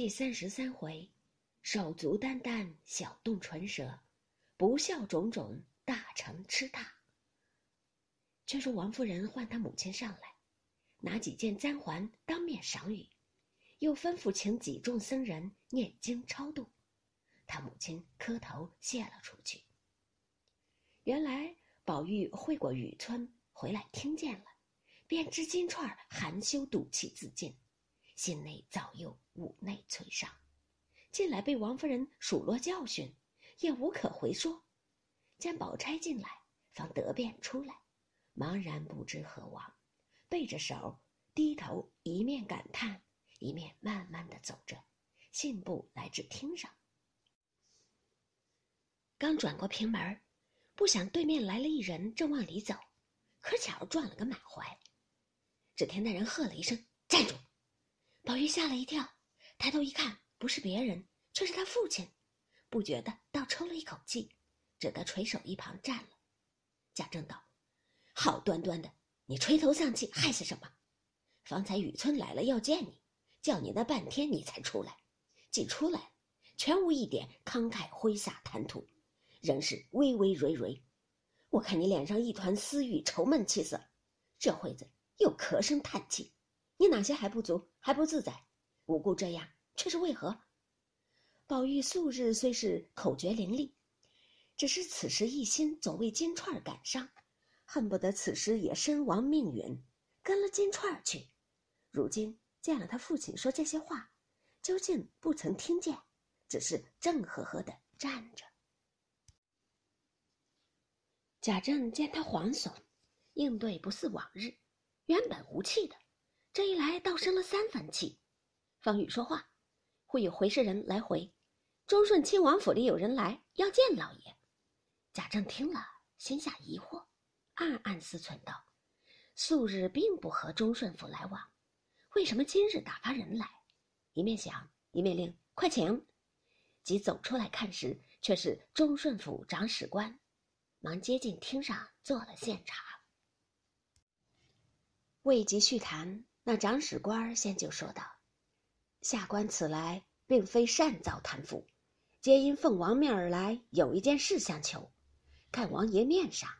第三十三回，手足眈眈，小动唇舌，不孝种种，大成吃大。却说王夫人唤她母亲上来，拿几件簪环当面赏与，又吩咐请几众僧人念经超度。他母亲磕头谢了出去。原来宝玉会过雨村回来，听见了，便知金钏含羞赌气自尽。心内早有五内摧伤，近来被王夫人数落教训，也无可回说。见宝钗进来，方得便出来，茫然不知何往，背着手低头，一面感叹，一面慢慢的走着，信步来至厅上。刚转过平门，不想对面来了一人，正往里走，可巧撞了个满怀。只听那人喝了一声：“站住！”宝玉吓了一跳，抬头一看，不是别人，却是他父亲，不觉得倒抽了一口气，只得垂手一旁站了。贾政道：“好端端的，你垂头丧气，害些什么？方才雨村来了要见你，叫你那半天，你才出来。既出来，全无一点慷慨挥洒谈吐，仍是微微蕊蕊。我看你脸上一团私欲愁闷气色，这会子又咳声叹气。”你哪些还不足，还不自在？无故这样，却是为何？宝玉素日虽是口诀伶俐，只是此时一心总为金钏儿感伤，恨不得此时也身亡命陨，跟了金钏儿去。如今见了他父亲说这些话，究竟不曾听见，只是正呵呵的站着。贾政见他惶悚，应对不似往日，原本无气的。这一来倒生了三分气，方宇说话，会有回事人来回，忠顺亲王府里有人来要见老爷。贾政听了，心下疑惑，暗暗思忖道：素日并不和忠顺府来往，为什么今日打发人来？一面想，一面令快请。即走出来看时，却是忠顺府长史官，忙接近厅上做了献茶。未及叙谈。那长史官先就说道：“下官此来并非擅造贪腐，皆因奉王命而来，有一件事相求。看王爷面上，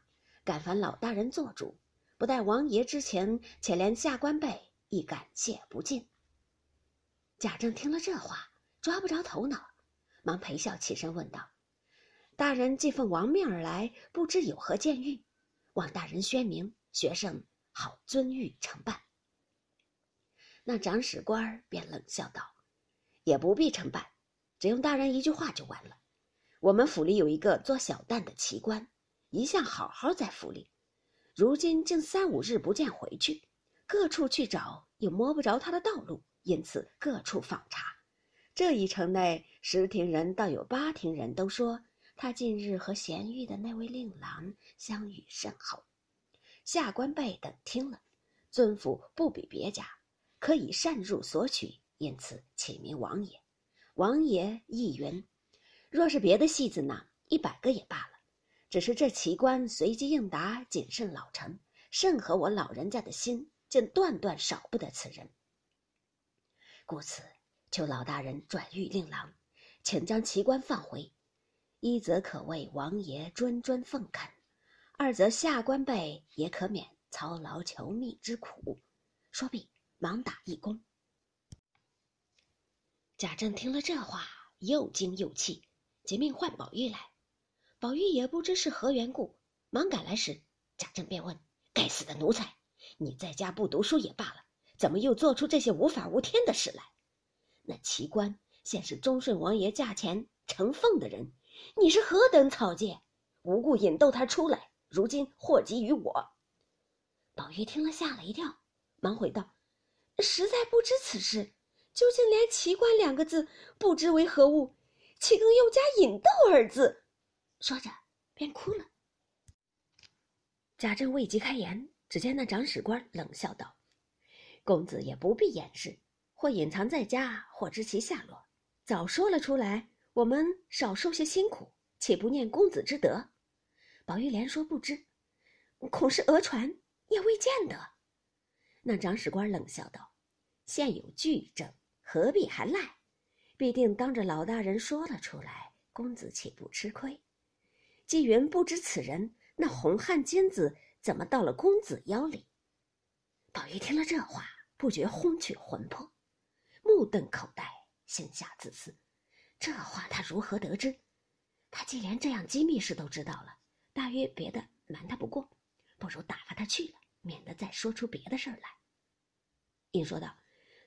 敢烦老大人做主，不待王爷之前，且连下官辈亦感谢不尽。”贾政听了这话，抓不着头脑，忙陪笑起身问道：“大人既奉王命而来，不知有何见谕？望大人宣明，学生好遵谕承办。”那长史官便冷笑道：“也不必承办，只用大人一句话就完了。我们府里有一个做小旦的奇官，一向好好在府里，如今竟三五日不见回去，各处去找也摸不着他的道路，因此各处访查。这一城内十庭人倒有八庭人都说他近日和贤玉的那位令郎相遇甚好。下官辈等听了，尊府不比别家。”可以擅入索取，因此起名王爷。王爷亦云：若是别的戏子呢，一百个也罢了。只是这奇官随机应答，谨慎老成，甚合我老人家的心，竟断断少不得此人。故此，求老大人转谕令郎，请将奇官放回。一则可为王爷谆谆奉恳，二则下官辈也可免操劳求觅之苦。说毕。忙打一躬。贾政听了这话，又惊又气，即命唤宝玉来。宝玉也不知是何缘故，忙赶来时，贾政便问：“该死的奴才，你在家不读书也罢了，怎么又做出这些无法无天的事来？那奇官现是忠顺王爷驾前承奉的人，你是何等草芥，无故引逗他出来，如今祸及于我。”宝玉听了，吓了一跳，忙回道。实在不知此事，究竟连“奇观”两个字不知为何物，岂更又加“引逗”二字？说着便哭了。贾政未及开言，只见那长史官冷笑道：“公子也不必掩饰，或隐藏在家，或知其下落，早说了出来，我们少受些辛苦，岂不念公子之德？”宝玉连说不知，恐是讹传，也未见得。那长史官冷笑道。现有据证，何必还赖？必定当着老大人说了出来，公子岂不吃亏？纪云不知此人，那红汉金子怎么到了公子腰里？宝玉听了这话，不觉轰去魂魄，目瞪口呆，心下自私：这话他如何得知？他既连这样机密事都知道了，大约别的瞒他不过，不如打发他去了，免得再说出别的事儿来。应说道：“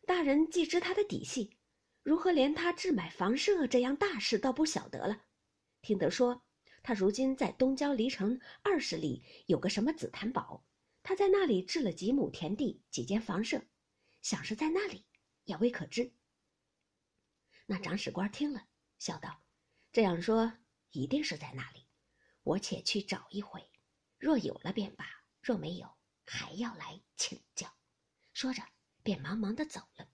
大人既知他的底细。”如何连他置买房舍这样大事倒不晓得了？听得说，他如今在东郊离城二十里有个什么紫檀堡，他在那里置了几亩田地、几间房舍，想是在那里，也未可知。那长史官听了，笑道：“这样说，一定是在那里。我且去找一回，若有了便罢；若没有，还要来请教。”说着，便忙忙的走了。